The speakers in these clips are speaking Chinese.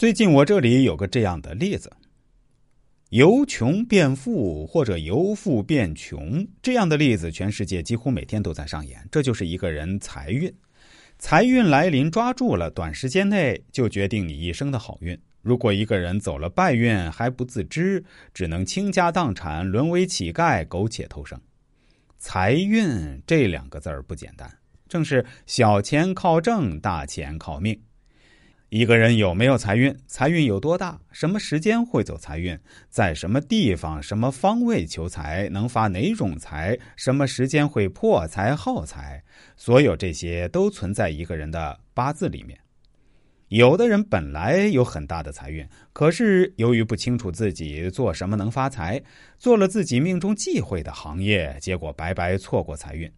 最近我这里有个这样的例子：由穷变富或者由富变穷，这样的例子全世界几乎每天都在上演。这就是一个人财运，财运来临抓住了，短时间内就决定你一生的好运。如果一个人走了败运还不自知，只能倾家荡产，沦为乞丐，苟且偷生。财运这两个字儿不简单，正是小钱靠挣，大钱靠命。一个人有没有财运，财运有多大，什么时间会走财运，在什么地方、什么方位求财，能发哪种财，什么时间会破财耗财，所有这些都存在一个人的八字里面。有的人本来有很大的财运，可是由于不清楚自己做什么能发财，做了自己命中忌讳的行业，结果白白错过财运。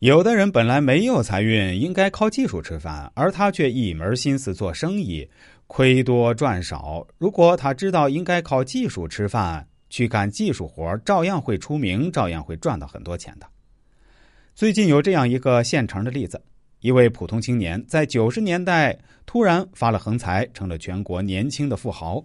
有的人本来没有财运，应该靠技术吃饭，而他却一门心思做生意，亏多赚少。如果他知道应该靠技术吃饭，去干技术活，照样会出名，照样会赚到很多钱的。最近有这样一个现成的例子。一位普通青年在九十年代突然发了横财，成了全国年轻的富豪。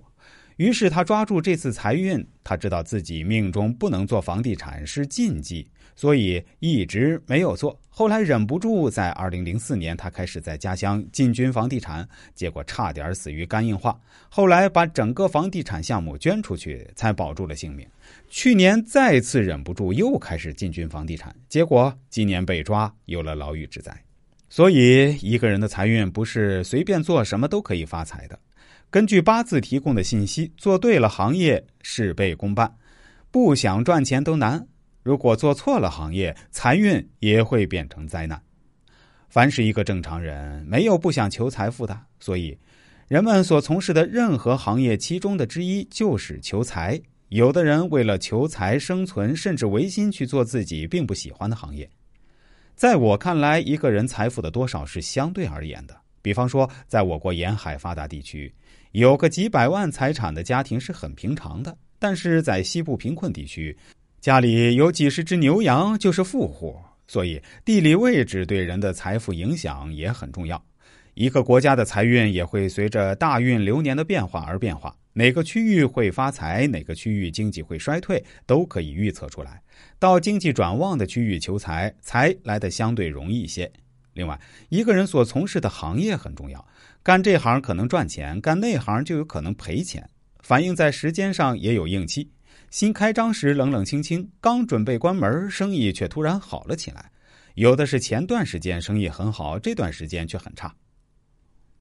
于是他抓住这次财运，他知道自己命中不能做房地产是禁忌，所以一直没有做。后来忍不住，在二零零四年，他开始在家乡进军房地产，结果差点死于肝硬化。后来把整个房地产项目捐出去，才保住了性命。去年再次忍不住，又开始进军房地产，结果今年被抓，有了牢狱之灾。所以，一个人的财运不是随便做什么都可以发财的。根据八字提供的信息，做对了行业，事倍功半；不想赚钱都难。如果做错了行业，财运也会变成灾难。凡是一个正常人，没有不想求财富的。所以，人们所从事的任何行业，其中的之一就是求财。有的人为了求财生存，甚至违心去做自己并不喜欢的行业。在我看来，一个人财富的多少是相对而言的。比方说，在我国沿海发达地区，有个几百万财产的家庭是很平常的；但是在西部贫困地区，家里有几十只牛羊就是富户。所以，地理位置对人的财富影响也很重要。一个国家的财运也会随着大运流年的变化而变化。哪个区域会发财，哪个区域经济会衰退，都可以预测出来。到经济转旺的区域求财，财来的相对容易些。另外，一个人所从事的行业很重要，干这行可能赚钱，干那行就有可能赔钱。反映在时间上也有应期。新开张时冷冷清清，刚准备关门，生意却突然好了起来。有的是前段时间生意很好，这段时间却很差。